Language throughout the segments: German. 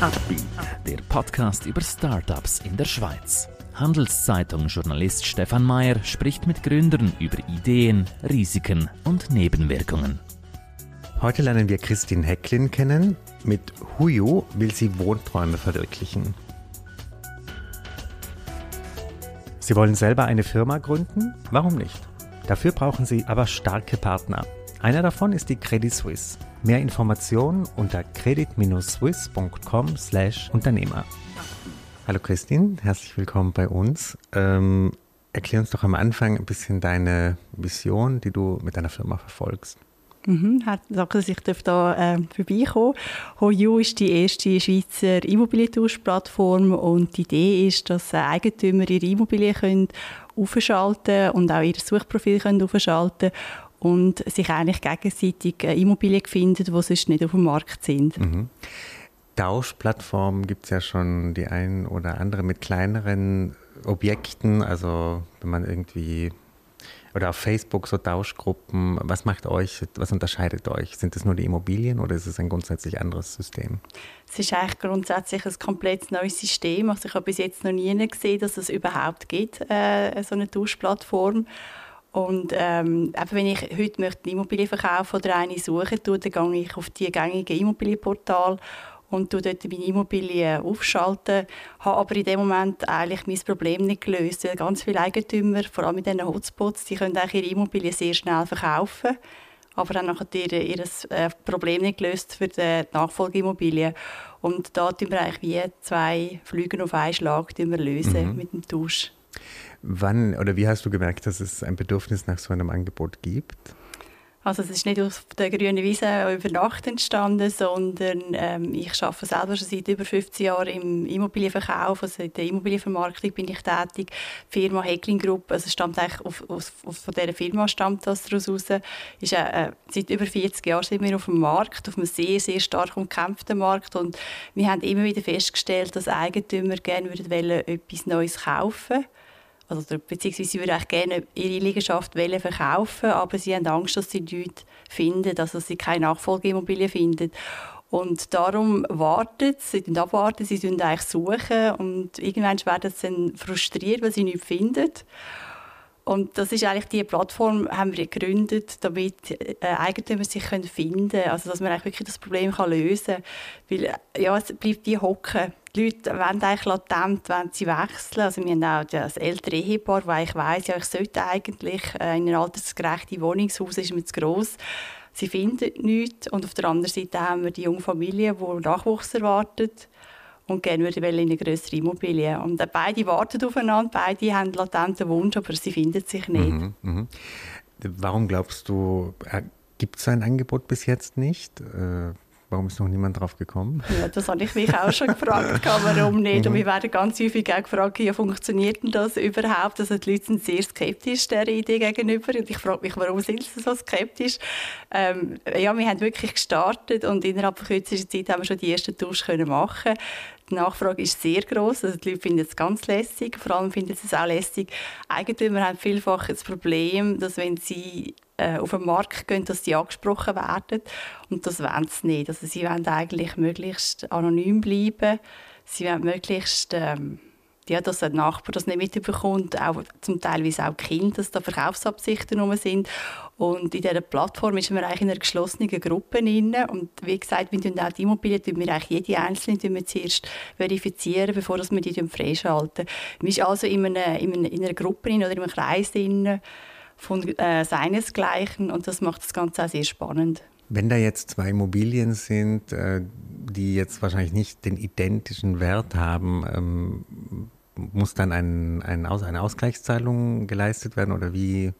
Upbeat, der Podcast über Startups in der Schweiz. Handelszeitung-Journalist Stefan Mayer spricht mit Gründern über Ideen, Risiken und Nebenwirkungen. Heute lernen wir Christine Hecklin kennen. Mit Huyu will sie Wohnträume verwirklichen. Sie wollen selber eine Firma gründen? Warum nicht? Dafür brauchen Sie aber starke Partner. Einer davon ist die Credit Suisse. Mehr Informationen unter credit-swiss.com/Unternehmer. Hallo Christine, herzlich willkommen bei uns. Ähm, erklär uns doch am Anfang ein bisschen deine Vision, die du mit deiner Firma verfolgst. Mhm, danke, dass ich hier äh, vorbeikommen HoYou ist die erste Schweizer Immobilientauschplattform und die Idee ist, dass Eigentümer ihre Immobilien können aufschalten und auch ihr Suchprofil können aufschalten und sich eigentlich gegenseitig Immobilien finden, die sonst nicht auf dem Markt sind. Mhm. Tauschplattformen gibt es ja schon die ein oder andere mit kleineren Objekten, also wenn man irgendwie oder auf Facebook so Tauschgruppen. Was macht euch, was unterscheidet euch? Sind es nur die Immobilien oder ist es ein grundsätzlich anderes System? Es ist eigentlich grundsätzlich ein komplett neues System. Also ich habe bis jetzt noch nie gesehen, dass es überhaupt gibt, äh, so eine Tauschplattform. Und ähm, eben wenn ich heute möchte eine Immobilie verkaufen oder eine suchen, dann gehe ich auf die gängigen Immobilienportale und dort meine Immobilie aufschalten, habe aber in dem Moment eigentlich mein Problem nicht gelöst. Weil ganz viele Eigentümer, vor allem in diesen Hotspots, die können eigentlich ihre Immobilie sehr schnell verkaufen, aber haben nachher ihr, ihr äh, Problem nicht gelöst für die Nachfolgeimmobilie. Und da tun wir eigentlich wie zwei Flüge auf einen Schlag lösen mhm. mit dem Tausch. Wann oder wie hast du gemerkt, dass es ein Bedürfnis nach so einem Angebot gibt? Also es ist nicht auf der grünen Wiese über Nacht entstanden, sondern ähm, ich arbeite selber schon seit über 15 Jahren im Immobilienverkauf, also in der Immobilienvermarktung bin ich tätig. Die Firma Heckling Group, also stammt eigentlich auf, auf, von dieser Firma stammt das daraus raus. Ist, äh, seit über 40 Jahren sind wir auf dem Markt, auf einem sehr, sehr stark umkämpften Markt und wir haben immer wieder festgestellt, dass Eigentümer gerne würden wollen, etwas Neues kaufen wollen also, beziehungsweise sie würden eigentlich gerne ihre Liegenschaft verkaufen, aber sie haben Angst, dass sie nichts finden, dass sie keine Nachfolgeimmobilie finden. Und darum warten sie, sie abwarten, sie suchen eigentlich suchen und irgendwann werden sie dann frustriert, weil sie nichts finden. Und das ist eigentlich die Plattform, haben wir gegründet, damit äh, Eigentümer sich finden können, also dass man eigentlich wirklich das Problem lösen kann. Weil ja, es bleibt wie hocken. Die Leute wollen eigentlich latent wollen sie wechseln. Also wir haben auch das ältere Ehepaar, das ich weiss, ja, ich sollte eigentlich äh, in eine altersgerechte Wohnung, das ist mir zu gross. Sie finden nichts. Und auf der anderen Seite haben wir die junge Familie, die Nachwuchs erwartet und gerne würden in eine größere Immobilie. Und beide warten aufeinander, beide haben latenten Wunsch, aber sie finden sich nicht. Mhm, mh. Warum glaubst du, äh, gibt es ein Angebot bis jetzt nicht? Äh, Warum ist noch niemand drauf gekommen? Ja, das habe ich mich auch schon gefragt, warum nicht. Und wir werden ganz häufig auch gefragt, wie funktioniert denn das überhaupt? Also die Leute sind sehr skeptisch der Idee gegenüber. Und ich frage mich, warum sind sie so skeptisch? Ähm, ja, wir haben wirklich gestartet und innerhalb von kürzester Zeit haben wir schon die ersten Tausch können machen. Die Nachfrage ist sehr groß. Also die Leute finden es ganz lässig. Vor allem finden sie es auch lässig. Eigentümer haben vielfach das Problem, dass wenn sie äh, auf den Markt gehen, dass sie angesprochen werden. Und das wollen sie nicht. Also sie wollen eigentlich möglichst anonym bleiben. Sie wollen möglichst, ähm, ja, dass ein Nachbar das nicht mitbekommt, auch zum Teil auch Kinder, dass da Verkaufsabsichten rum sind. Und in dieser Plattform ist man eigentlich in einer geschlossenen Gruppe drin. Und wie gesagt, wir tun auch die Immobilien, wir eigentlich jede einzelne wir zuerst verifizieren, bevor wir die freischalten. Man ist also in einer, in einer, in einer Gruppe oder in einem Kreis drin, von äh, seinesgleichen und das macht das Ganze auch sehr spannend. Wenn da jetzt zwei Immobilien sind, äh, die jetzt wahrscheinlich nicht den identischen Wert haben, ähm, muss dann ein, ein eine Ausgleichszahlung geleistet werden oder wie?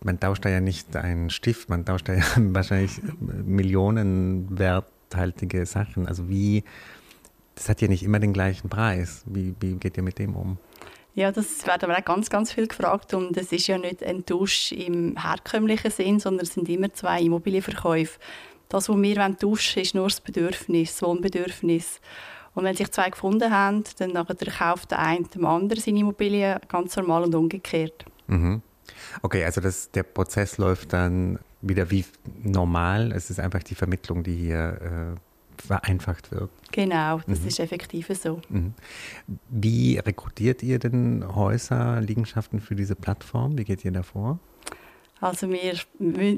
Man tauscht da ja nicht einen Stift, man tauscht da ja wahrscheinlich millionenwerthaltige Sachen. Also wie, das hat ja nicht immer den gleichen Preis. Wie, wie geht ihr mit dem um? Ja, das werden wir auch ganz, ganz viel gefragt und es ist ja nicht ein Tausch im herkömmlichen Sinn, sondern es sind immer zwei Immobilienverkäufe. Das, was wir tauschen ist nur das Bedürfnis, das Wohnbedürfnis. Und wenn sich zwei gefunden haben, dann kauft der eine dem anderen seine Immobilie ganz normal und umgekehrt. Mhm. Okay, also das, der Prozess läuft dann wieder wie normal. Es ist einfach die Vermittlung, die hier äh, vereinfacht wird. Genau, das mhm. ist effektiv so. Mhm. Wie rekrutiert ihr denn Häuser, Liegenschaften für diese Plattform? Wie geht ihr da vor? Also wir,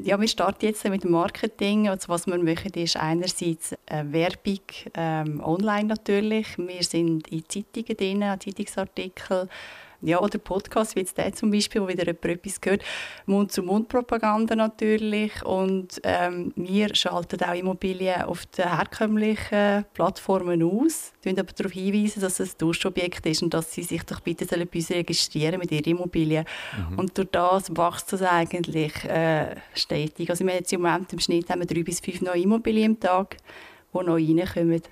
ja, wir starten jetzt mit dem Marketing. Also was wir machen, ist einerseits äh, Werbung ähm, online natürlich. Wir sind in Zeitungen drin, Zeitungsartikel ja, oder Podcast wie jetzt der zum Beispiel, wo wieder jemand etwas gehört. Mund-zu-Mund-Propaganda natürlich und ähm, wir schalten auch Immobilien auf den herkömmlichen Plattformen aus, wir aber darauf hinweisen, dass es ein Duschobjekt ist und dass sie sich doch bitte bei uns registrieren mit ihren Immobilien. Mhm. Und durch das wächst es eigentlich äh, stetig. Also wir haben jetzt im Moment im Schnitt haben wir drei bis fünf neue Immobilien am Tag, die neu reinkommen.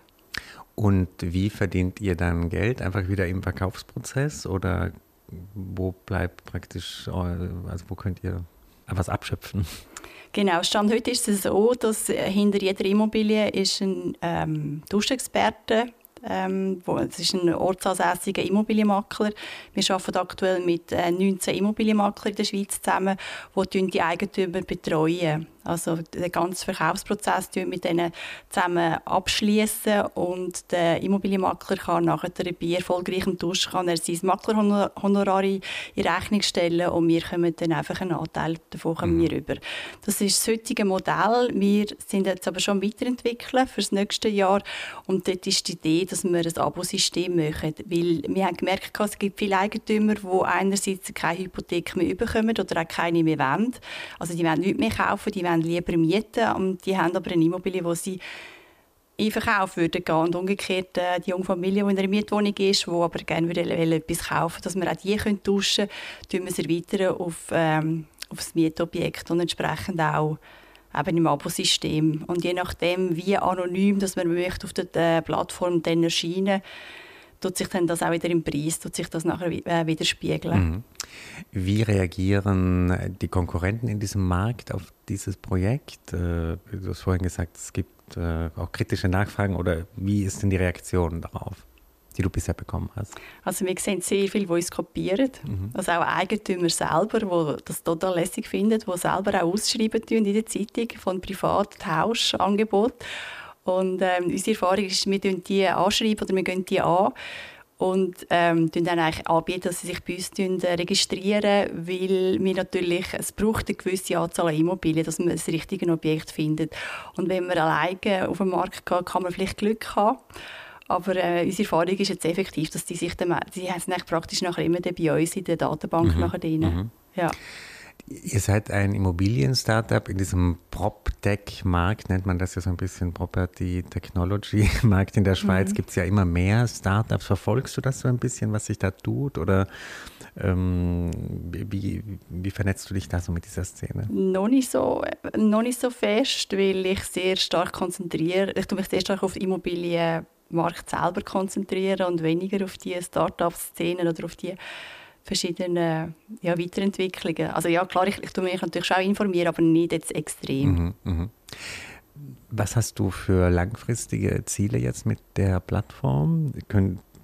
Und wie verdient ihr dann Geld? Einfach wieder im Verkaufsprozess oder wo bleibt praktisch, also wo könnt ihr was abschöpfen? Genau, Stand heute ist es so, dass hinter jeder Immobilie ist ein ähm, Duschexperte ähm, das ist ein ortsansässiger Immobilienmakler. Wir arbeiten aktuell mit äh, 19 Immobilienmaklern in der Schweiz zusammen, die die Eigentümer betreuen. Also den ganzen Verkaufsprozess mit denen zusammen abschließen und der Immobilienmakler kann nachher bei erfolgreichem Tausch kann er sein Maklerhonorar in Rechnung stellen und wir kommen dann einfach einen Anteil davon mhm. wir über. Das ist das heutige Modell. Wir sind jetzt aber schon weiterentwickeln für das nächste Jahr und dort ist die Idee, dass wir ein Abosystem machen, weil wir haben gemerkt, es gibt viele Eigentümer, die einerseits keine Hypothek mehr bekommen oder auch keine mehr wollen. Also die wollen nichts mehr kaufen, die wollen wollen lieber mieten und die haben aber eine Immobilie, wo sie in Verkauf würden gehen und umgekehrt äh, die junge Familie, die in einer Mietwohnung ist, die aber gerne würde, etwas kaufen dass wir auch die können tauschen können, erweitern auf, ähm, auf das Mietobjekt und entsprechend auch eben im Abosystem. Und je nachdem, wie anonym dass man möchte auf der Plattform dann erscheinen tut sich dann das auch wieder im Preis, tut sich das nachher äh, widerspiegeln. Mhm. Wie reagieren die Konkurrenten in diesem Markt auf dieses Projekt? Äh, du hast vorhin gesagt, es gibt äh, auch kritische Nachfragen oder wie ist denn die Reaktion darauf? die du bisher bekommen hast? Also wir sehen sehr viele, die uns kopieren. Mhm. Also auch Eigentümer selber, die das total lässig finden, die selber auch ausschreiben in der Zeitung von Privattauschangeboten. Und ähm, unsere Erfahrung ist, wir anschreiben die anschreiben oder wir gehen die an und ähm, dann eigentlich anbieten, dass sie sich bei uns äh, registrieren, weil wir natürlich, es braucht eine gewisse Anzahl an Immobilien, dass man das richtige Objekt findet. Und wenn man alleine auf den Markt geht, kann man vielleicht Glück haben. Aber äh, unsere Erfahrung ist jetzt effektiv, dass die sich dann, die es praktisch nachher immer bei uns in der Datenbank mhm. nachher drin. Mhm. Ja. Ihr seid ein Immobilien-Startup in diesem PropTech-Markt, nennt man das ja so ein bisschen Property Technology-Markt in der Schweiz. Mhm. Gibt es ja immer mehr Startups. Verfolgst du das so ein bisschen, was sich da tut? Oder ähm, wie, wie vernetzt du dich da so mit dieser Szene? Noch nicht so, noch nicht so fest, weil ich sehr stark konzentriere. Ich tue mich sehr stark auf die Immobilienmarkt selber konzentrieren und weniger auf die Startup-Szenen oder auf die verschiedenen ja, Weiterentwicklungen. Also ja, klar, ich, ich tue mich natürlich auch informieren, aber nicht jetzt extrem. Mhm, mh. Was hast du für langfristige Ziele jetzt mit der Plattform?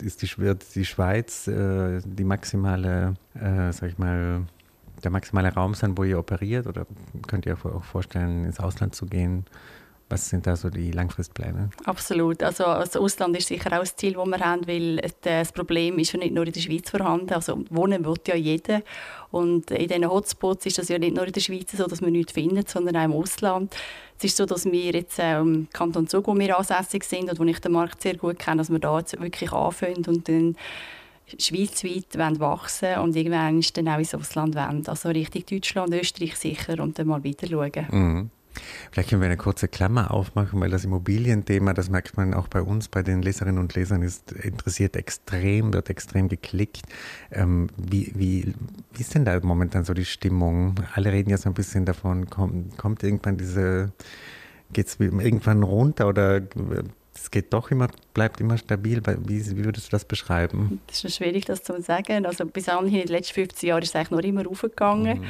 Ist die, wird die Schweiz äh, die maximale, äh, sag ich mal, der maximale Raum sein, wo ihr operiert? Oder könnt ihr euch auch vorstellen, ins Ausland zu gehen? Was sind da so die Langfristpläne? Absolut. Also das Ausland ist sicher auch das Ziel, das wir haben, weil das Problem ist ja nicht nur in der Schweiz vorhanden. Also wohnen will ja jeder. Und in diesen Hotspots ist das ja nicht nur in der Schweiz so, dass man nichts findet, sondern auch im Ausland. Es ist so, dass wir jetzt äh, im Kanton Zug, wo wir ansässig sind und wo ich den Markt sehr gut kenne, dass wir da jetzt wirklich anfangen und dann schweizweit wachsen und irgendwann dann auch ins Ausland wollen. Also Richtung Deutschland, Österreich sicher und dann mal weiter schauen. Mhm. Vielleicht können wir eine kurze Klammer aufmachen, weil das Immobilienthema, das merkt man auch bei uns, bei den Leserinnen und Lesern, ist interessiert extrem, wird extrem geklickt. Ähm, wie, wie, wie ist denn da momentan so die Stimmung? Alle reden ja so ein bisschen davon, kommt, kommt irgendwann diese, geht es irgendwann runter oder es geht doch immer, bleibt immer stabil. Wie, wie, würdest du das beschreiben? Das ist schwierig, das zu sagen. Also bis anhin in den letzten 15 Jahren ist es eigentlich noch immer aufgegangen. Mhm.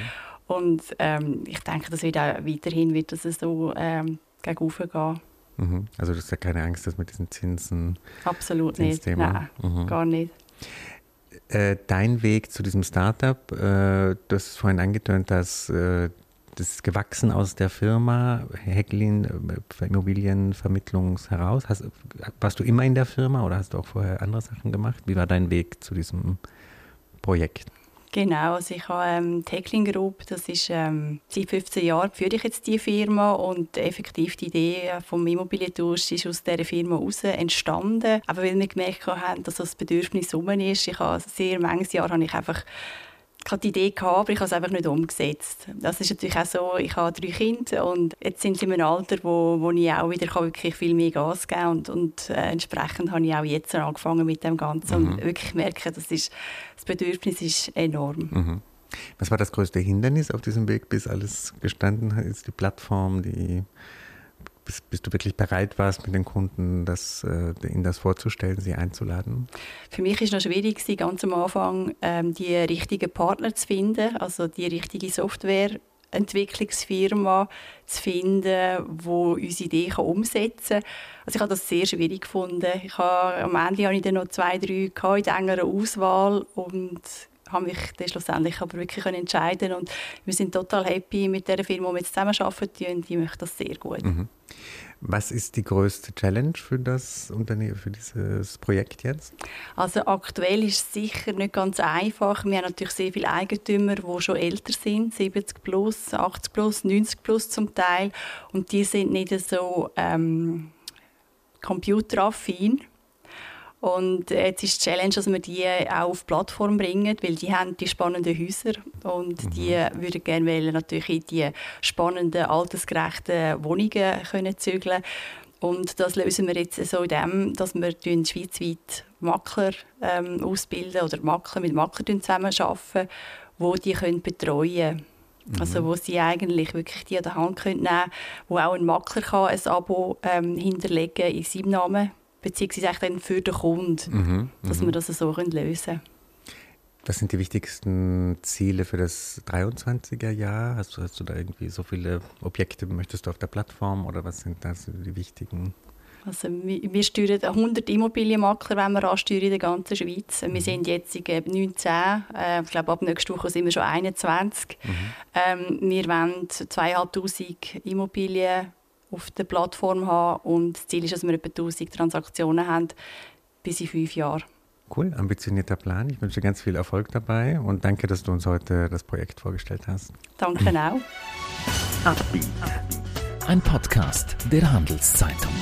Und ähm, ich denke, das wird auch weiterhin wird das so ähm, gegen gehen. Mhm. Also du hast ja keine Angst, dass mit diesen Zinsen... Absolut nicht, nein, mhm. gar nicht. Äh, dein Weg zu diesem Startup, äh, du hast vorhin angetönt, dass äh, das ist gewachsen aus der Firma Hecklin äh, Immobilienvermittlungs heraus. Hast, warst du immer in der Firma oder hast du auch vorher andere Sachen gemacht? Wie war dein Weg zu diesem Projekt? Genau, also ich habe ähm, die Heckling Group, das ist ähm, seit 15 Jahren führe ich jetzt die Firma und effektiv die Idee vom Immobilientausch ist aus dieser Firma heraus entstanden. Aber weil wir gemerkt haben, dass das Bedürfnis rum ist, ich habe sehr manches Jahr habe ich einfach ich hatte die Idee, gehabt, aber ich habe es einfach nicht umgesetzt. Das ist natürlich auch so, ich habe drei Kinder und jetzt sind sie in einem Alter, wo, wo ich auch wieder wirklich viel mehr Gas geben kann und, und äh, entsprechend habe ich auch jetzt angefangen mit dem Ganzen mhm. und wirklich merke, das, ist, das Bedürfnis ist enorm. Mhm. Was war das größte Hindernis auf diesem Weg, bis alles gestanden hat? Ist die Plattform, die bis, bis du wirklich bereit warst, mit den Kunden das, äh, ihnen das vorzustellen, sie einzuladen? Für mich war es noch schwierig, ganz am Anfang ähm, die richtigen Partner zu finden, also die richtige Software. Entwicklungsfirma zu finden, wo unsere Idee umsetzen kann. Also ich habe das sehr schwierig gefunden. Ich habe, am Ende hatte ich dann noch zwei, drei in der engeren Auswahl und habe mich dann schlussendlich aber wirklich entscheiden und wir sind total happy mit der Firma, die wir jetzt zusammen arbeiten und ich möchte das sehr gut. Mhm. Was ist die größte Challenge für das Unternehmen, für dieses Projekt jetzt? Also aktuell ist es sicher nicht ganz einfach. Wir haben natürlich sehr viele Eigentümer, die schon älter sind, 70 plus, 80 plus, 90 plus zum Teil und die sind nicht so ähm, computeraffin und jetzt ist die Challenge, dass wir die auch auf die Plattform bringen, weil die haben die spannenden Häuser und mhm. die würden gerne wollen, natürlich in die spannenden, altersgerechten Wohnungen können zügeln und das lösen wir jetzt so in dem, dass wir schweizweit Makler ähm, ausbilden oder Makler mit Maklern zusammenarbeiten, die die können betreuen können. Also mhm. wo sie eigentlich wirklich die an der Hand können nehmen können, wo auch ein Makler kann ein Abo ähm, hinterlegen in seinem Namen beziehungsweise dann für den Kunden, mhm, dass wir mhm. das so lösen können. Was sind die wichtigsten Ziele für das 23er Jahr? Hast du, hast du da irgendwie so viele Objekte, möchtest du auf der Plattform oder was sind da so die wichtigen? Also wir, wir steuern 100 Immobilienmakler, wenn wir ansteuern in der ganzen Schweiz. Wir mhm. sind jetzt 19, äh, ich glaube ab nächster Woche sind wir schon 21. Mhm. Ähm, wir wollen 2'500 Immobilien auf der Plattform haben und das Ziel ist, dass wir etwa 1000 Transaktionen haben bis in fünf Jahren. Cool, ambitionierter Plan. Ich wünsche ganz viel Erfolg dabei und danke, dass du uns heute das Projekt vorgestellt hast. Danke auch. Ein Podcast der Handelszeitung.